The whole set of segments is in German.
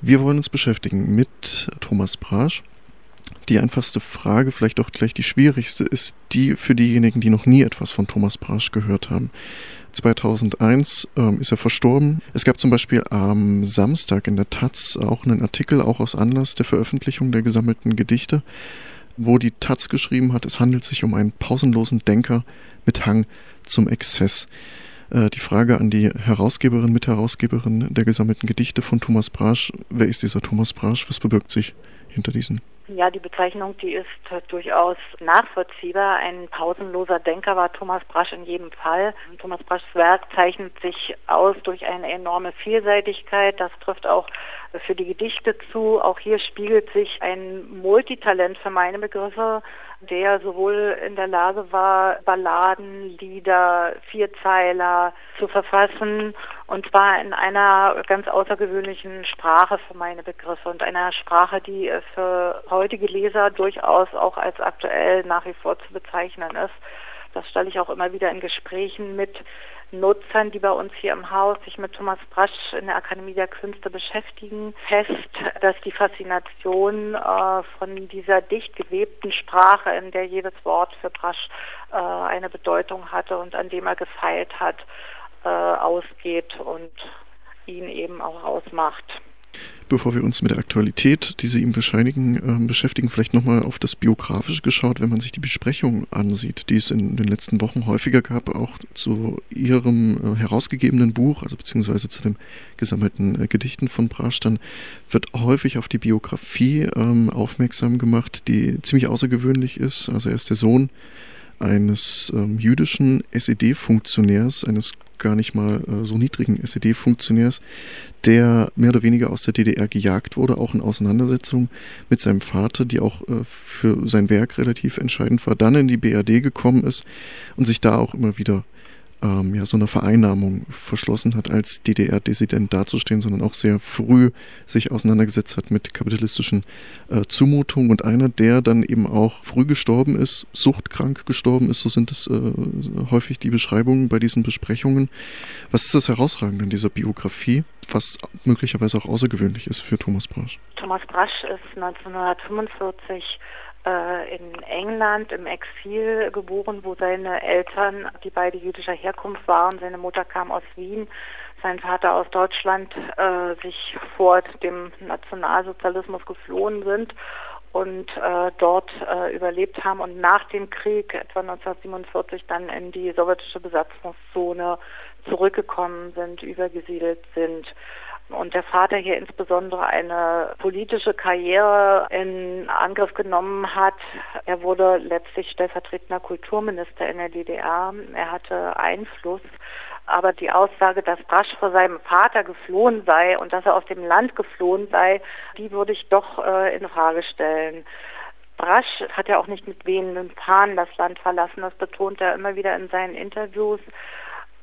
Wir wollen uns beschäftigen mit Thomas Brasch. Die einfachste Frage, vielleicht auch gleich die schwierigste, ist die für diejenigen, die noch nie etwas von Thomas Brasch gehört haben. 2001 ähm, ist er verstorben. Es gab zum Beispiel am Samstag in der Taz auch einen Artikel, auch aus Anlass der Veröffentlichung der gesammelten Gedichte, wo die Taz geschrieben hat, es handelt sich um einen pausenlosen Denker mit Hang zum Exzess. Äh, die Frage an die Herausgeberin, Mitherausgeberin der gesammelten Gedichte von Thomas Brasch. Wer ist dieser Thomas Brasch? Was verbirgt sich hinter diesen? Ja, die Bezeichnung, die ist durchaus nachvollziehbar. Ein pausenloser Denker war Thomas Brasch in jedem Fall. Thomas Braschs Werk zeichnet sich aus durch eine enorme Vielseitigkeit. Das trifft auch für die Gedichte zu. Auch hier spiegelt sich ein Multitalent für meine Begriffe der sowohl in der Lage war, Balladen, Lieder, Vierzeiler zu verfassen und zwar in einer ganz außergewöhnlichen Sprache für meine Begriffe und einer Sprache, die für heutige Leser durchaus auch als aktuell nach wie vor zu bezeichnen ist. Das stelle ich auch immer wieder in Gesprächen mit Nutzern, die bei uns hier im Haus sich mit Thomas Brasch in der Akademie der Künste beschäftigen, fest, dass die Faszination äh, von dieser dicht gewebten Sprache, in der jedes Wort für Brasch äh, eine Bedeutung hatte und an dem er gefeilt hat, äh, ausgeht und ihn eben auch ausmacht. Bevor wir uns mit der Aktualität, die Sie ihm bescheinigen, äh, beschäftigen, vielleicht nochmal auf das Biografische geschaut, wenn man sich die Besprechung ansieht, die es in den letzten Wochen häufiger gab, auch zu Ihrem äh, herausgegebenen Buch, also beziehungsweise zu den gesammelten äh, Gedichten von Brasch, dann wird häufig auf die Biografie ähm, aufmerksam gemacht, die ziemlich außergewöhnlich ist. Also er ist der Sohn eines ähm, jüdischen SED-Funktionärs, eines gar nicht mal äh, so niedrigen SED-Funktionärs, der mehr oder weniger aus der DDR gejagt wurde, auch in Auseinandersetzung mit seinem Vater, die auch äh, für sein Werk relativ entscheidend war, dann in die BRD gekommen ist und sich da auch immer wieder ähm, ja, so einer Vereinnahmung verschlossen hat, als DDR-Dissident dazustehen, sondern auch sehr früh sich auseinandergesetzt hat mit kapitalistischen äh, Zumutungen und einer, der dann eben auch früh gestorben ist, suchtkrank gestorben ist, so sind es äh, häufig die Beschreibungen bei diesen Besprechungen. Was ist das Herausragende in dieser Biografie, was möglicherweise auch außergewöhnlich ist für Thomas Brasch? Thomas Brasch ist 1945 äh, in England im Exil geboren, wo seine Eltern, die beide jüdischer Herkunft waren, seine Mutter kam aus Wien, sein Vater aus Deutschland, äh, sich vor dem Nationalsozialismus geflohen sind und äh, dort äh, überlebt haben und nach dem Krieg etwa 1947 dann in die sowjetische Besatzungszone zurückgekommen sind, übergesiedelt sind und der Vater hier insbesondere eine politische Karriere in Angriff genommen hat. Er wurde letztlich stellvertretender Kulturminister in der DDR. Er hatte Einfluss. Aber die Aussage, dass Brasch vor seinem Vater geflohen sei und dass er aus dem Land geflohen sei, die würde ich doch äh, in Frage stellen. Brasch hat ja auch nicht mit wehenden Fahnen das Land verlassen. Das betont er immer wieder in seinen Interviews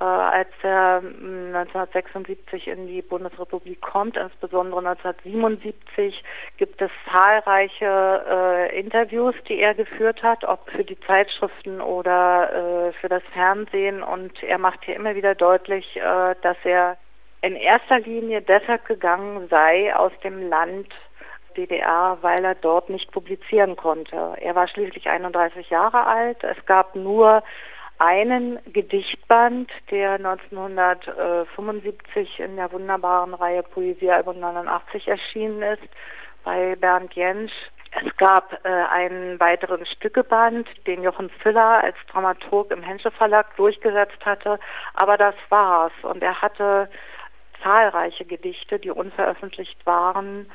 als er 1976 hm, in die Bundesrepublik kommt, insbesondere 1977, gibt es zahlreiche äh, Interviews, die er geführt hat, ob für die Zeitschriften oder äh, für das Fernsehen. Und er macht hier immer wieder deutlich, äh, dass er in erster Linie deshalb gegangen sei aus dem Land DDR, weil er dort nicht publizieren konnte. Er war schließlich 31 Jahre alt. Es gab nur einen Gedichtband, der 1975 in der wunderbaren Reihe Poesiealbum 89 erschienen ist, bei Bernd Jentsch. Es gab äh, einen weiteren Stückeband, den Jochen Füller als Dramaturg im Hensche Verlag durchgesetzt hatte, aber das war's. Und er hatte zahlreiche Gedichte, die unveröffentlicht waren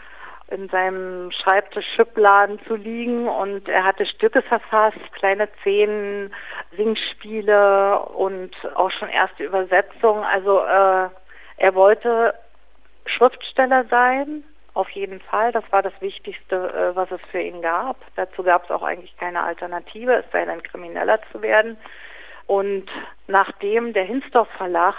in seinem Schreibtisch Schubladen zu liegen und er hatte Stücke verfasst, kleine Szenen, Singspiele und auch schon erste Übersetzungen. Also äh, er wollte Schriftsteller sein, auf jeden Fall. Das war das Wichtigste, äh, was es für ihn gab. Dazu gab es auch eigentlich keine Alternative, es sei denn, Krimineller zu werden. Und nachdem der Hinsdorf Verlag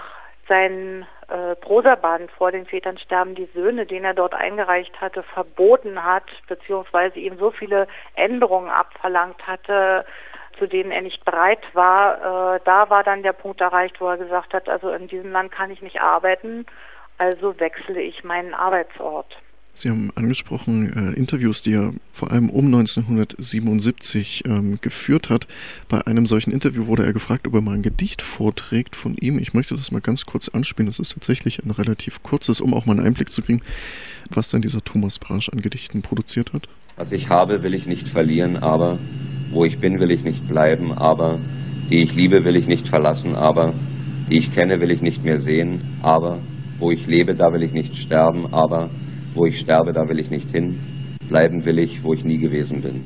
seinen äh, Prosaband vor den Vätern sterben die Söhne, den er dort eingereicht hatte, verboten hat, beziehungsweise ihm so viele Änderungen abverlangt hatte, zu denen er nicht bereit war. Äh, da war dann der Punkt erreicht, wo er gesagt hat, also in diesem Land kann ich nicht arbeiten, also wechsle ich meinen Arbeitsort. Sie haben angesprochen äh, Interviews, die er vor allem um 1977 ähm, geführt hat. Bei einem solchen Interview wurde er gefragt, ob er mal ein Gedicht vorträgt von ihm. Ich möchte das mal ganz kurz anspielen. Das ist tatsächlich ein relativ kurzes, um auch mal einen Einblick zu kriegen, was denn dieser Thomas Brasch an Gedichten produziert hat. Was ich habe, will ich nicht verlieren, aber wo ich bin, will ich nicht bleiben, aber die ich liebe, will ich nicht verlassen, aber die ich kenne, will ich nicht mehr sehen, aber wo ich lebe, da will ich nicht sterben, aber wo ich sterbe, da will ich nicht hin. Bleiben will ich, wo ich nie gewesen bin.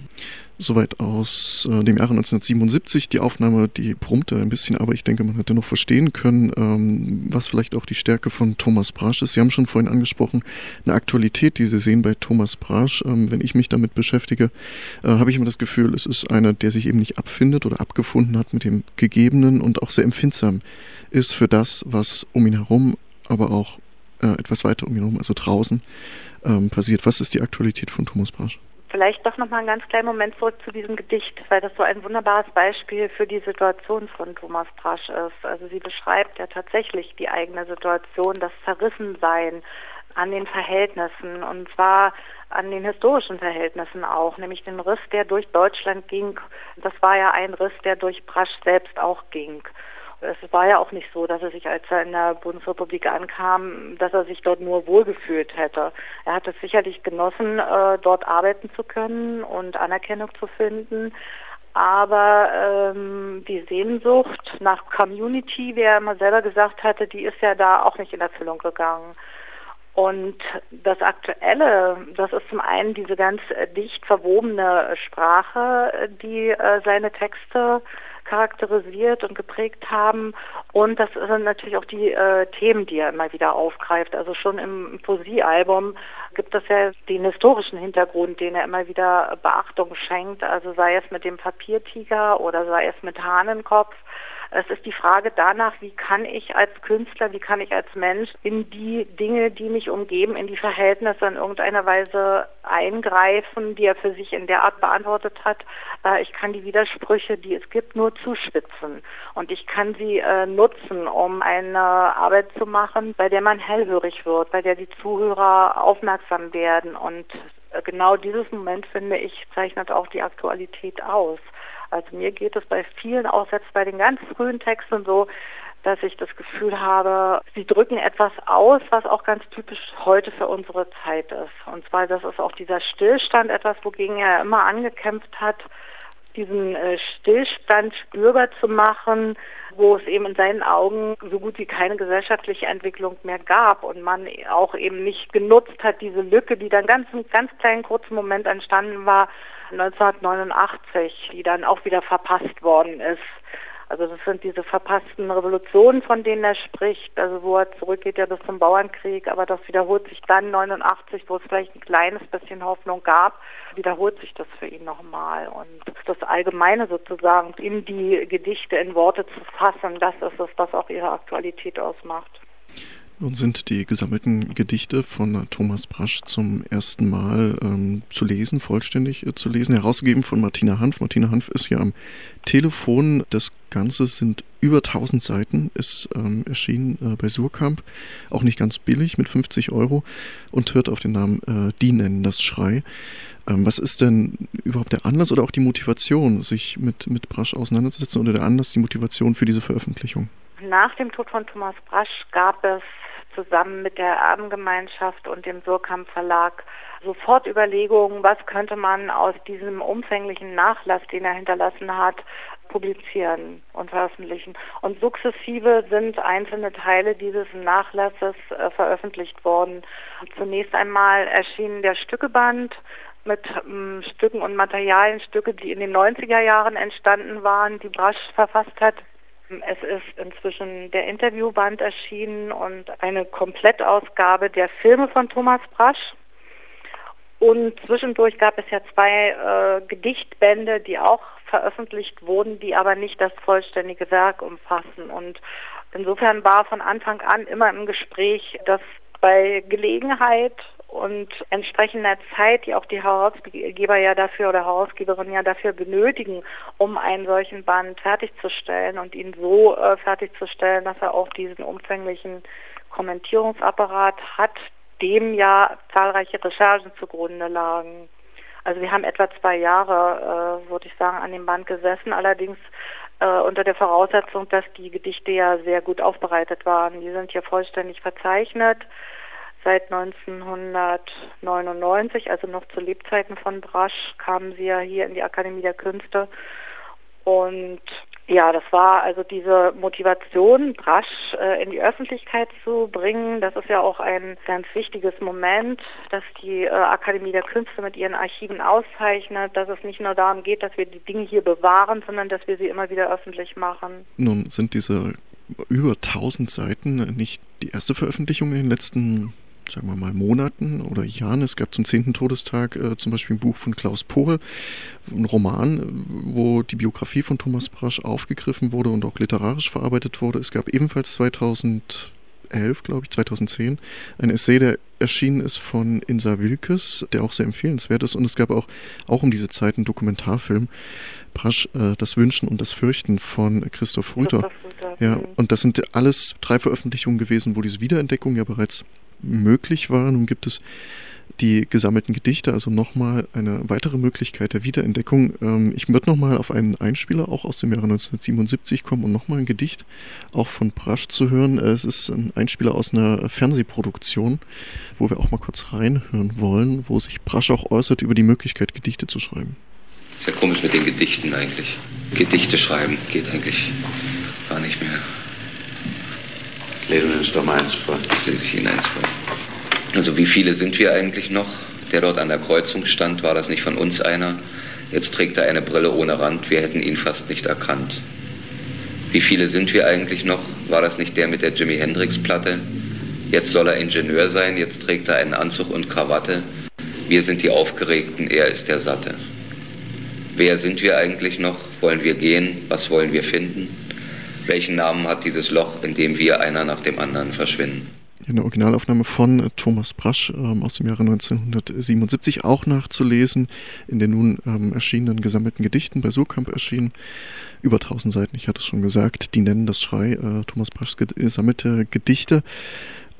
Soweit aus äh, dem Jahre 1977. Die Aufnahme, die brummte ein bisschen, aber ich denke, man hätte noch verstehen können, ähm, was vielleicht auch die Stärke von Thomas Brasch ist. Sie haben schon vorhin angesprochen, eine Aktualität, die Sie sehen bei Thomas Brasch. Ähm, wenn ich mich damit beschäftige, äh, habe ich immer das Gefühl, es ist einer, der sich eben nicht abfindet oder abgefunden hat mit dem Gegebenen und auch sehr empfindsam ist für das, was um ihn herum, aber auch äh, etwas weiter um ihn herum, also draußen, ähm, passiert. Was ist die Aktualität von Thomas Brasch? Vielleicht doch noch mal einen ganz kleinen Moment zurück zu diesem Gedicht, weil das so ein wunderbares Beispiel für die Situation von Thomas Brasch ist. Also sie beschreibt ja tatsächlich die eigene Situation, das Zerrissensein an den Verhältnissen und zwar an den historischen Verhältnissen auch, nämlich den Riss, der durch Deutschland ging. Das war ja ein Riss, der durch Brasch selbst auch ging es war ja auch nicht so, dass er sich, als er in der Bundesrepublik ankam, dass er sich dort nur wohlgefühlt hätte. Er hat es sicherlich genossen, äh, dort arbeiten zu können und Anerkennung zu finden. Aber ähm, die Sehnsucht nach Community, wie er immer selber gesagt hatte, die ist ja da auch nicht in Erfüllung gegangen. Und das Aktuelle, das ist zum einen diese ganz dicht verwobene Sprache, die äh, seine Texte charakterisiert und geprägt haben. Und das sind natürlich auch die äh, Themen, die er immer wieder aufgreift. Also schon im Poesiealbum gibt es ja den historischen Hintergrund, den er immer wieder Beachtung schenkt. Also sei es mit dem Papiertiger oder sei es mit Hahnenkopf. Es ist die Frage danach, wie kann ich als Künstler, wie kann ich als Mensch in die Dinge, die mich umgeben, in die Verhältnisse in irgendeiner Weise eingreifen, die er für sich in der Art beantwortet hat. Äh, ich kann die Widersprüche, die es gibt, nur zuspitzen. Und ich kann sie äh, nutzen, um eine Arbeit zu machen, bei der man hellhörig wird, bei der die Zuhörer aufmerksam werden. Und äh, genau dieses Moment, finde ich, zeichnet auch die Aktualität aus. Also mir geht es bei vielen, auch selbst bei den ganz frühen Texten so, dass ich das Gefühl habe, sie drücken etwas aus, was auch ganz typisch heute für unsere Zeit ist. Und zwar, das ist auch dieser Stillstand, etwas, wogegen er immer angekämpft hat, diesen äh, Stillstand spürbar zu machen, wo es eben in seinen Augen so gut wie keine gesellschaftliche Entwicklung mehr gab und man auch eben nicht genutzt hat, diese Lücke, die dann ganz, ganz kleinen kurzen Moment entstanden war, 1989, die dann auch wieder verpasst worden ist. Also das sind diese verpassten Revolutionen, von denen er spricht, also wo er zurückgeht ja bis zum Bauernkrieg, aber das wiederholt sich dann 89, wo es vielleicht ein kleines bisschen Hoffnung gab, wiederholt sich das für ihn nochmal. Und das Allgemeine sozusagen in die Gedichte in Worte zu fassen, das ist es, was auch ihre Aktualität ausmacht. Nun sind die gesammelten Gedichte von Thomas Brasch zum ersten Mal ähm, zu lesen, vollständig äh, zu lesen, herausgegeben von Martina Hanf. Martina Hanf ist hier am Telefon. Das Ganze sind über 1000 Seiten, ist ähm, erschienen äh, bei Surkamp, auch nicht ganz billig mit 50 Euro und hört auf den Namen äh, Die nennen das Schrei. Ähm, was ist denn überhaupt der Anlass oder auch die Motivation, sich mit, mit Brasch auseinanderzusetzen oder der Anlass, die Motivation für diese Veröffentlichung? Nach dem Tod von Thomas Brasch gab es zusammen mit der Erbengemeinschaft und dem Surkamp Verlag sofort Überlegungen, was könnte man aus diesem umfänglichen Nachlass, den er hinterlassen hat, publizieren und veröffentlichen. Und sukzessive sind einzelne Teile dieses Nachlasses äh, veröffentlicht worden. Zunächst einmal erschien der Stückeband mit ähm, Stücken und Materialien, Stücke, die in den 90er Jahren entstanden waren, die Brasch verfasst hat. Es ist inzwischen der Interviewband erschienen und eine Komplettausgabe der Filme von Thomas Brasch. Und zwischendurch gab es ja zwei äh, Gedichtbände, die auch veröffentlicht wurden, die aber nicht das vollständige Werk umfassen. Und insofern war von Anfang an immer im Gespräch, dass bei Gelegenheit und entsprechender Zeit, die auch die Herausgeber ja dafür oder Herausgeberin ja dafür benötigen, um einen solchen Band fertigzustellen und ihn so äh, fertigzustellen, dass er auch diesen umfänglichen Kommentierungsapparat hat, dem ja zahlreiche Recherchen zugrunde lagen. Also wir haben etwa zwei Jahre, äh, würde ich sagen, an dem Band gesessen, allerdings äh, unter der Voraussetzung, dass die Gedichte ja sehr gut aufbereitet waren. Die sind hier vollständig verzeichnet seit 1999, also noch zu Lebzeiten von Brasch, kamen sie ja hier in die Akademie der Künste. Und ja, das war also diese Motivation, Brasch äh, in die Öffentlichkeit zu bringen. Das ist ja auch ein ganz wichtiges Moment, dass die äh, Akademie der Künste mit ihren Archiven auszeichnet, dass es nicht nur darum geht, dass wir die Dinge hier bewahren, sondern dass wir sie immer wieder öffentlich machen. Nun sind diese über 1000 Seiten nicht die erste Veröffentlichung in den letzten sagen wir mal, Monaten oder Jahren. Es gab zum 10. Todestag äh, zum Beispiel ein Buch von Klaus Pohl, ein Roman, wo die Biografie von Thomas Brasch aufgegriffen wurde und auch literarisch verarbeitet wurde. Es gab ebenfalls 2011, glaube ich, 2010, ein Essay, der erschienen ist von Insa Wilkes, der auch sehr empfehlenswert ist. Und es gab auch, auch um diese Zeit einen Dokumentarfilm, Brasch, äh, Das Wünschen und das Fürchten von Christoph Rüther. Christoph Rüther. Ja, und das sind alles drei Veröffentlichungen gewesen, wo diese Wiederentdeckung ja bereits möglich war. Nun gibt es die gesammelten Gedichte, also nochmal eine weitere Möglichkeit der Wiederentdeckung. Ähm, ich würde nochmal auf einen Einspieler auch aus dem Jahre 1977 kommen und nochmal ein Gedicht auch von Brasch zu hören. Es ist ein Einspieler aus einer Fernsehproduktion, wo wir auch mal kurz reinhören wollen, wo sich Brasch auch äußert über die Möglichkeit, Gedichte zu schreiben. Ist ja komisch mit den Gedichten eigentlich. Gedichte schreiben geht eigentlich gar nicht mehr. Uns doch mal eins vor. Das lese ich Ihnen eins vor. Also wie viele sind wir eigentlich noch? Der dort an der Kreuzung stand, war das nicht von uns einer? Jetzt trägt er eine Brille ohne Rand, wir hätten ihn fast nicht erkannt. Wie viele sind wir eigentlich noch? War das nicht der mit der Jimi Hendrix-Platte? Jetzt soll er Ingenieur sein, jetzt trägt er einen Anzug und Krawatte. Wir sind die Aufgeregten, er ist der Satte. Wer sind wir eigentlich noch? Wollen wir gehen? Was wollen wir finden? Welchen Namen hat dieses Loch, in dem wir einer nach dem anderen verschwinden? Eine Originalaufnahme von äh, Thomas Brasch ähm, aus dem Jahre 1977 auch nachzulesen, in den nun ähm, erschienenen gesammelten Gedichten bei Surkamp erschienen. Über 1000 Seiten, ich hatte es schon gesagt, die nennen das Schrei, äh, Thomas Braschs gesammelte Gedichte.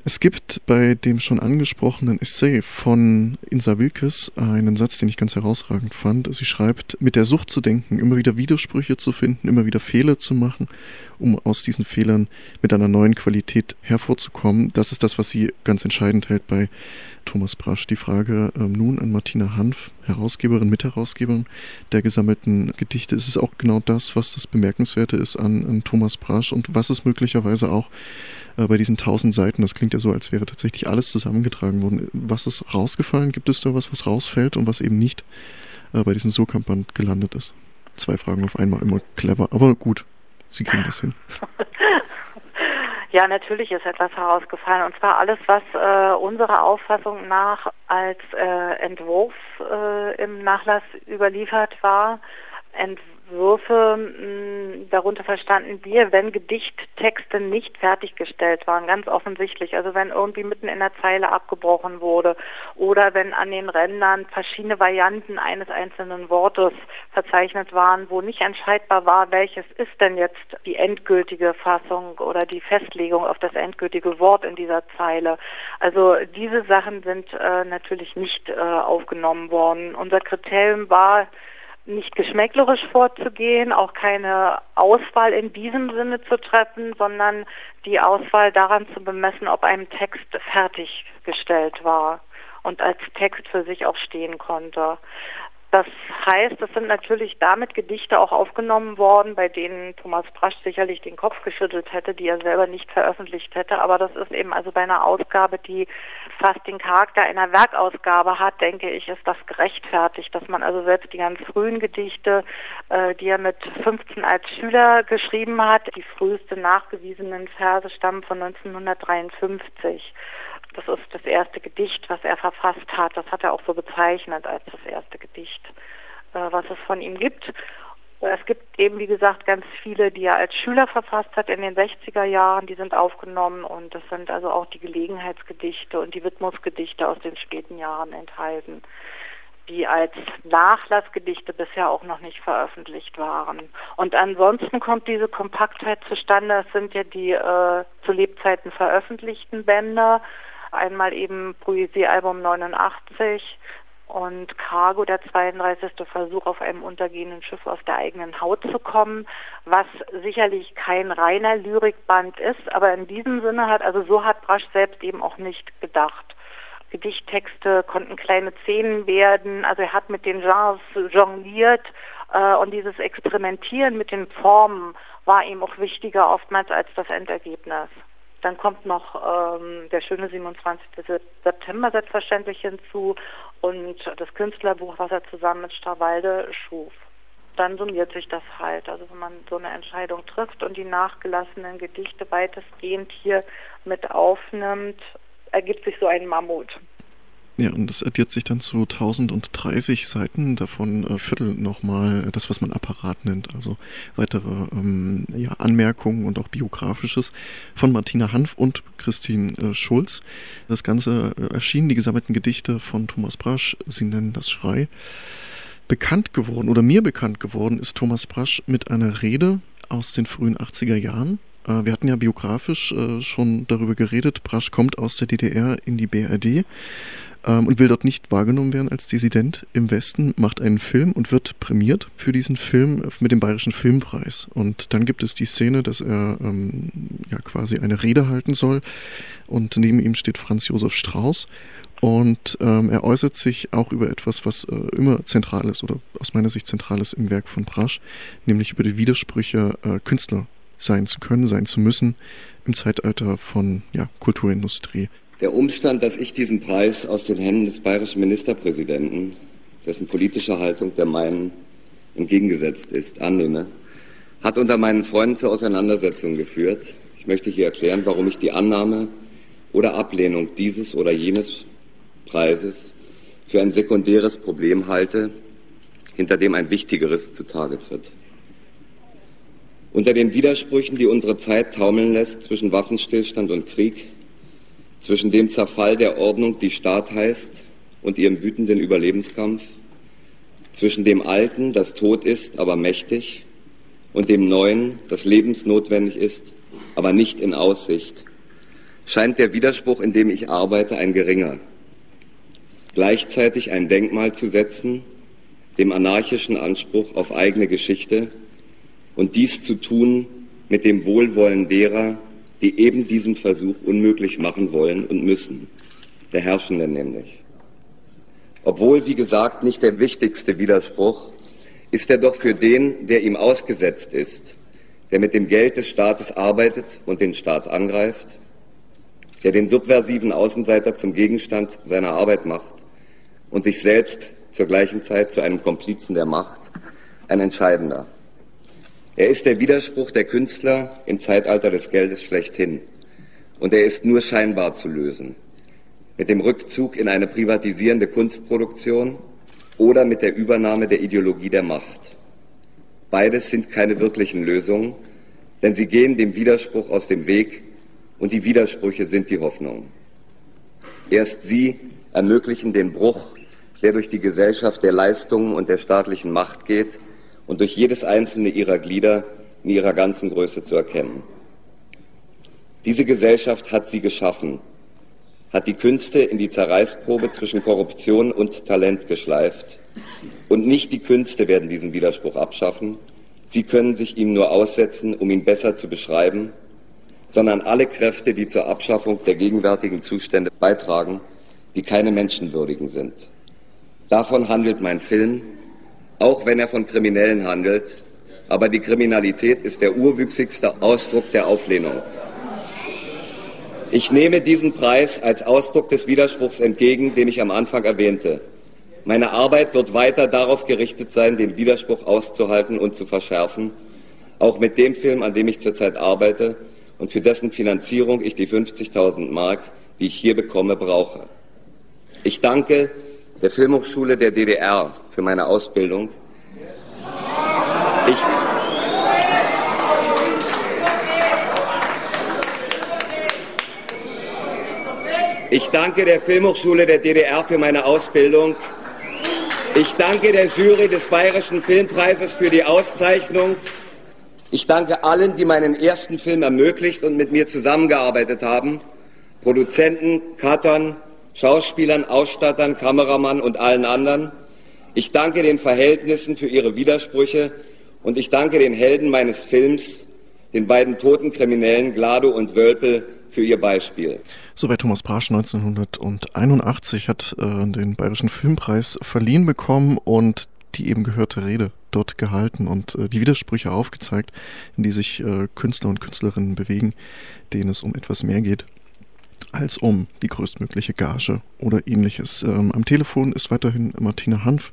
Es gibt bei dem schon angesprochenen Essay von Insa Wilkes einen Satz, den ich ganz herausragend fand. Sie schreibt, mit der Sucht zu denken, immer wieder Widersprüche zu finden, immer wieder Fehler zu machen, um aus diesen Fehlern mit einer neuen Qualität hervorzukommen. Das ist das, was sie ganz entscheidend hält bei Thomas Brasch. Die Frage ähm, nun an Martina Hanf, Herausgeberin, Mitherausgeberin der gesammelten Gedichte. Ist es auch genau das, was das Bemerkenswerte ist an, an Thomas Brasch und was es möglicherweise auch äh, bei diesen tausend Seiten, das klingt ja so, als wäre tatsächlich alles zusammengetragen worden. Was ist rausgefallen? Gibt es da was, was rausfällt und was eben nicht äh, bei diesem Surkamp-Band gelandet ist? Zwei Fragen auf einmal, immer clever, aber gut, Sie kriegen das hin. Ja, natürlich ist etwas herausgefallen. Und zwar alles, was äh, unserer Auffassung nach als äh, Entwurf äh, im Nachlass überliefert war. Entwurf Würfe mh, darunter verstanden wir, wenn Gedichttexte nicht fertiggestellt waren, ganz offensichtlich. Also wenn irgendwie mitten in der Zeile abgebrochen wurde oder wenn an den Rändern verschiedene Varianten eines einzelnen Wortes verzeichnet waren, wo nicht entscheidbar war, welches ist denn jetzt die endgültige Fassung oder die Festlegung auf das endgültige Wort in dieser Zeile. Also diese Sachen sind äh, natürlich nicht äh, aufgenommen worden. Unser Kriterium war, nicht geschmäcklerisch vorzugehen, auch keine Auswahl in diesem Sinne zu treffen, sondern die Auswahl daran zu bemessen, ob ein Text fertiggestellt war und als Text für sich auch stehen konnte. Das heißt, es sind natürlich damit Gedichte auch aufgenommen worden, bei denen Thomas Brasch sicherlich den Kopf geschüttelt hätte, die er selber nicht veröffentlicht hätte. Aber das ist eben also bei einer Ausgabe, die fast den Charakter einer Werkausgabe hat, denke ich, ist das gerechtfertigt, dass man also selbst die ganz frühen Gedichte, äh, die er mit 15 als Schüler geschrieben hat, die früheste nachgewiesenen Verse stammen von 1953. Das ist das erste Gedicht, was er verfasst hat. Das hat er auch so bezeichnet als das erste Gedicht, äh, was es von ihm gibt. Es gibt eben, wie gesagt, ganz viele, die er als Schüler verfasst hat in den 60er Jahren, die sind aufgenommen und das sind also auch die Gelegenheitsgedichte und die Widmungsgedichte aus den späten Jahren enthalten, die als Nachlassgedichte bisher auch noch nicht veröffentlicht waren. Und ansonsten kommt diese Kompaktheit zustande. Es sind ja die äh, zu Lebzeiten veröffentlichten Bände Einmal eben Poesiealbum 89 und Cargo, der 32. Versuch, auf einem untergehenden Schiff aus der eigenen Haut zu kommen, was sicherlich kein reiner Lyrikband ist, aber in diesem Sinne hat, also so hat Brasch selbst eben auch nicht gedacht. Gedichttexte konnten kleine Szenen werden, also er hat mit den Genres jongliert äh, und dieses Experimentieren mit den Formen war ihm auch wichtiger oftmals als das Endergebnis. Dann kommt noch ähm, der schöne 27. September selbstverständlich hinzu und das Künstlerbuch, was er zusammen mit Starwalde schuf. Dann summiert sich das halt. Also wenn man so eine Entscheidung trifft und die nachgelassenen Gedichte weitestgehend hier mit aufnimmt, ergibt sich so ein Mammut. Ja, und das addiert sich dann zu 1030 Seiten, davon äh, Viertel nochmal das, was man Apparat nennt, also weitere ähm, ja, Anmerkungen und auch biografisches von Martina Hanf und Christine äh, Schulz. Das Ganze äh, erschien, die gesammelten Gedichte von Thomas Brasch, sie nennen das Schrei. Bekannt geworden oder mir bekannt geworden ist Thomas Brasch mit einer Rede aus den frühen 80er Jahren. Äh, wir hatten ja biografisch äh, schon darüber geredet. Brasch kommt aus der DDR in die BRD ähm, und will dort nicht wahrgenommen werden als Dissident im Westen, macht einen Film und wird prämiert für diesen Film mit dem Bayerischen Filmpreis. Und dann gibt es die Szene, dass er ähm, ja quasi eine Rede halten soll und neben ihm steht Franz Josef Strauß und ähm, er äußert sich auch über etwas, was äh, immer zentral ist oder aus meiner Sicht zentral ist im Werk von Brasch, nämlich über die Widersprüche, äh, Künstler sein zu können, sein zu müssen im Zeitalter von ja, Kulturindustrie. Der Umstand, dass ich diesen Preis aus den Händen des bayerischen Ministerpräsidenten, dessen politische Haltung der meinen entgegengesetzt ist, annehme, hat unter meinen Freunden zur Auseinandersetzung geführt. Ich möchte hier erklären, warum ich die Annahme oder Ablehnung dieses oder jenes Preises für ein sekundäres Problem halte, hinter dem ein wichtigeres zutage tritt. Unter den Widersprüchen, die unsere Zeit taumeln lässt zwischen Waffenstillstand und Krieg, zwischen dem Zerfall der Ordnung, die Staat heißt, und ihrem wütenden Überlebenskampf, zwischen dem Alten, das tot ist, aber mächtig, und dem Neuen, das lebensnotwendig ist, aber nicht in Aussicht, scheint der Widerspruch, in dem ich arbeite, ein geringer. Gleichzeitig ein Denkmal zu setzen, dem anarchischen Anspruch auf eigene Geschichte, und dies zu tun mit dem Wohlwollen derer, die eben diesen Versuch unmöglich machen wollen und müssen, der Herrschenden nämlich. Obwohl, wie gesagt, nicht der wichtigste Widerspruch, ist er doch für den, der ihm ausgesetzt ist, der mit dem Geld des Staates arbeitet und den Staat angreift, der den subversiven Außenseiter zum Gegenstand seiner Arbeit macht und sich selbst zur gleichen Zeit zu einem Komplizen der Macht, ein entscheidender. Er ist der Widerspruch der Künstler im Zeitalter des Geldes schlechthin. Und er ist nur scheinbar zu lösen. Mit dem Rückzug in eine privatisierende Kunstproduktion oder mit der Übernahme der Ideologie der Macht. Beides sind keine wirklichen Lösungen, denn sie gehen dem Widerspruch aus dem Weg und die Widersprüche sind die Hoffnung. Erst sie ermöglichen den Bruch, der durch die Gesellschaft der Leistungen und der staatlichen Macht geht und durch jedes einzelne ihrer Glieder in ihrer ganzen Größe zu erkennen. Diese Gesellschaft hat sie geschaffen, hat die Künste in die Zerreißprobe zwischen Korruption und Talent geschleift. Und nicht die Künste werden diesen Widerspruch abschaffen, sie können sich ihm nur aussetzen, um ihn besser zu beschreiben, sondern alle Kräfte, die zur Abschaffung der gegenwärtigen Zustände beitragen, die keine menschenwürdigen sind. Davon handelt mein Film, auch wenn er von Kriminellen handelt. Aber die Kriminalität ist der urwüchsigste Ausdruck der Auflehnung. Ich nehme diesen Preis als Ausdruck des Widerspruchs entgegen, den ich am Anfang erwähnte. Meine Arbeit wird weiter darauf gerichtet sein, den Widerspruch auszuhalten und zu verschärfen, auch mit dem Film, an dem ich zurzeit arbeite und für dessen Finanzierung ich die 50.000 Mark, die ich hier bekomme, brauche. Ich danke der Filmhochschule der DDR für meine Ausbildung. Ich, ich danke der Filmhochschule der DDR für meine Ausbildung. Ich danke der Jury des Bayerischen Filmpreises für die Auszeichnung. Ich danke allen, die meinen ersten Film ermöglicht und mit mir zusammengearbeitet haben. Produzenten, Cuttern, Schauspielern, Ausstattern, Kameramann und allen anderen. Ich danke den Verhältnissen für ihre Widersprüche und ich danke den Helden meines Films, den beiden toten Kriminellen Glado und Wölpel, für ihr Beispiel. Soweit Thomas Brasch 1981 hat äh, den Bayerischen Filmpreis verliehen bekommen und die eben gehörte Rede dort gehalten und äh, die Widersprüche aufgezeigt, in die sich äh, Künstler und Künstlerinnen bewegen, denen es um etwas mehr geht als um die größtmögliche Gage oder ähnliches. Ähm, am Telefon ist weiterhin Martina Hanf,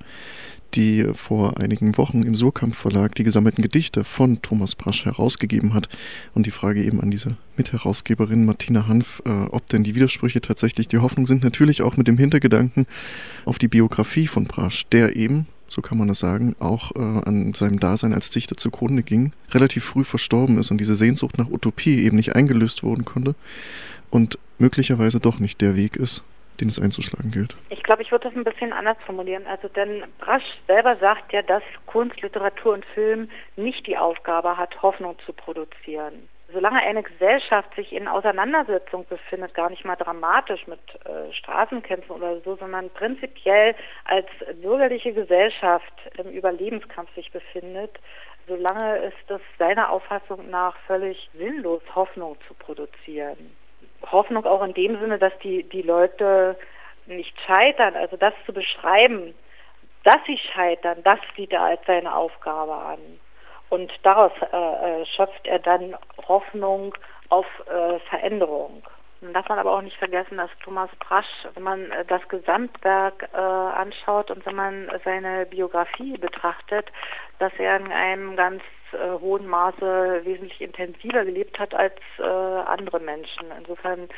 die vor einigen Wochen im Surkamp Verlag die gesammelten Gedichte von Thomas Brasch herausgegeben hat. Und die Frage eben an diese Mitherausgeberin Martina Hanf, äh, ob denn die Widersprüche tatsächlich die Hoffnung sind, natürlich auch mit dem Hintergedanken auf die Biografie von Brasch, der eben, so kann man das sagen, auch äh, an seinem Dasein als Dichter zugrunde ging, relativ früh verstorben ist und diese Sehnsucht nach Utopie eben nicht eingelöst worden konnte und möglicherweise doch nicht der Weg ist, den es einzuschlagen gilt? Ich glaube, ich würde das ein bisschen anders formulieren. Also denn Brasch selber sagt ja, dass Kunst, Literatur und Film nicht die Aufgabe hat, Hoffnung zu produzieren. Solange eine Gesellschaft sich in Auseinandersetzung befindet, gar nicht mal dramatisch mit äh, Straßenkämpfen oder so, sondern prinzipiell als bürgerliche Gesellschaft im Überlebenskampf sich befindet, solange ist es seiner Auffassung nach völlig sinnlos, Hoffnung zu produzieren. Hoffnung auch in dem Sinne, dass die, die Leute nicht scheitern, also das zu beschreiben, dass sie scheitern, das sieht er als seine Aufgabe an. Und daraus äh, äh schöpft er dann Hoffnung auf äh, Veränderung. Dann darf man aber auch nicht vergessen, dass Thomas Brasch, wenn man äh, das Gesamtwerk äh, anschaut und wenn man seine Biografie betrachtet, dass er in einem ganz äh, hohen Maße wesentlich intensiver gelebt hat als äh, andere Menschen. Insofern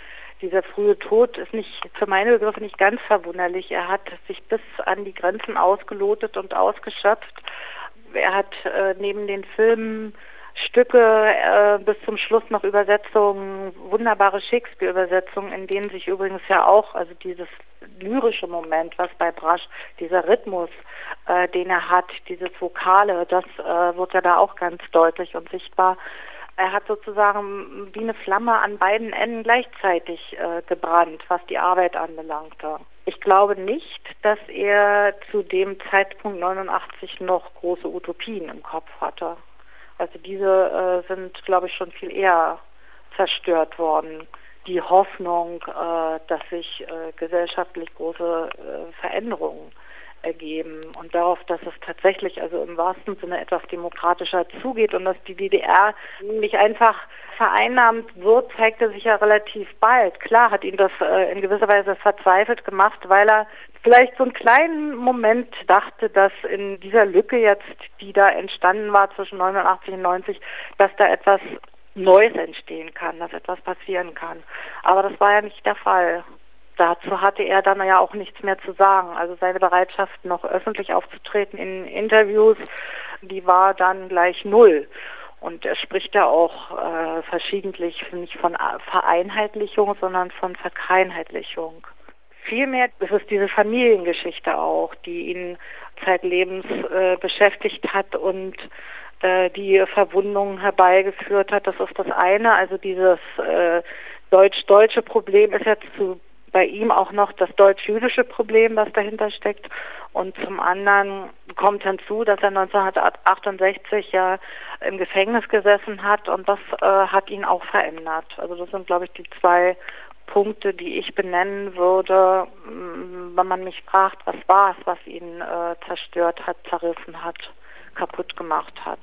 dieser frühe Tod ist nicht für meine Begriffe nicht ganz verwunderlich. Er hat sich bis an die Grenzen ausgelotet und ausgeschöpft. Er hat äh, neben den Filmen Stücke äh, bis zum Schluss noch Übersetzungen, wunderbare Shakespeare-Übersetzungen, in denen sich übrigens ja auch, also dieses lyrische Moment, was bei Brasch, dieser Rhythmus, äh, den er hat, dieses Vokale, das äh, wird ja da auch ganz deutlich und sichtbar. Er hat sozusagen wie eine Flamme an beiden Enden gleichzeitig äh, gebrannt, was die Arbeit anbelangte. Ich glaube nicht, dass er zu dem Zeitpunkt 89 noch große Utopien im Kopf hatte. Also diese äh, sind, glaube ich, schon viel eher zerstört worden. Die Hoffnung, äh, dass sich äh, gesellschaftlich große äh, Veränderungen ergeben und darauf, dass es tatsächlich also im wahrsten Sinne etwas demokratischer zugeht und dass die DDR nicht einfach vereinnahmt wird, zeigte sich ja relativ bald. Klar hat ihn das äh, in gewisser Weise verzweifelt gemacht, weil er vielleicht so einen kleinen Moment dachte, dass in dieser Lücke jetzt, die da entstanden war zwischen 89 und 90, dass da etwas Neues entstehen kann, dass etwas passieren kann. Aber das war ja nicht der Fall dazu hatte er dann ja auch nichts mehr zu sagen. Also seine Bereitschaft, noch öffentlich aufzutreten in Interviews, die war dann gleich null. Und er spricht ja auch äh, verschiedentlich nicht von Vereinheitlichung, sondern von Verkreinheitlichung. Vielmehr ist es diese Familiengeschichte auch, die ihn zeitlebens äh, beschäftigt hat und äh, die Verwundungen herbeigeführt hat. Das ist das eine. Also dieses äh, deutsch-deutsche Problem ist jetzt zu bei ihm auch noch das deutsch-jüdische Problem, was dahinter steckt. Und zum anderen kommt hinzu, dass er 1968 ja im Gefängnis gesessen hat und das äh, hat ihn auch verändert. Also das sind, glaube ich, die zwei Punkte, die ich benennen würde, mm, wenn man mich fragt, was war es, was ihn äh, zerstört hat, zerrissen hat, kaputt gemacht hat.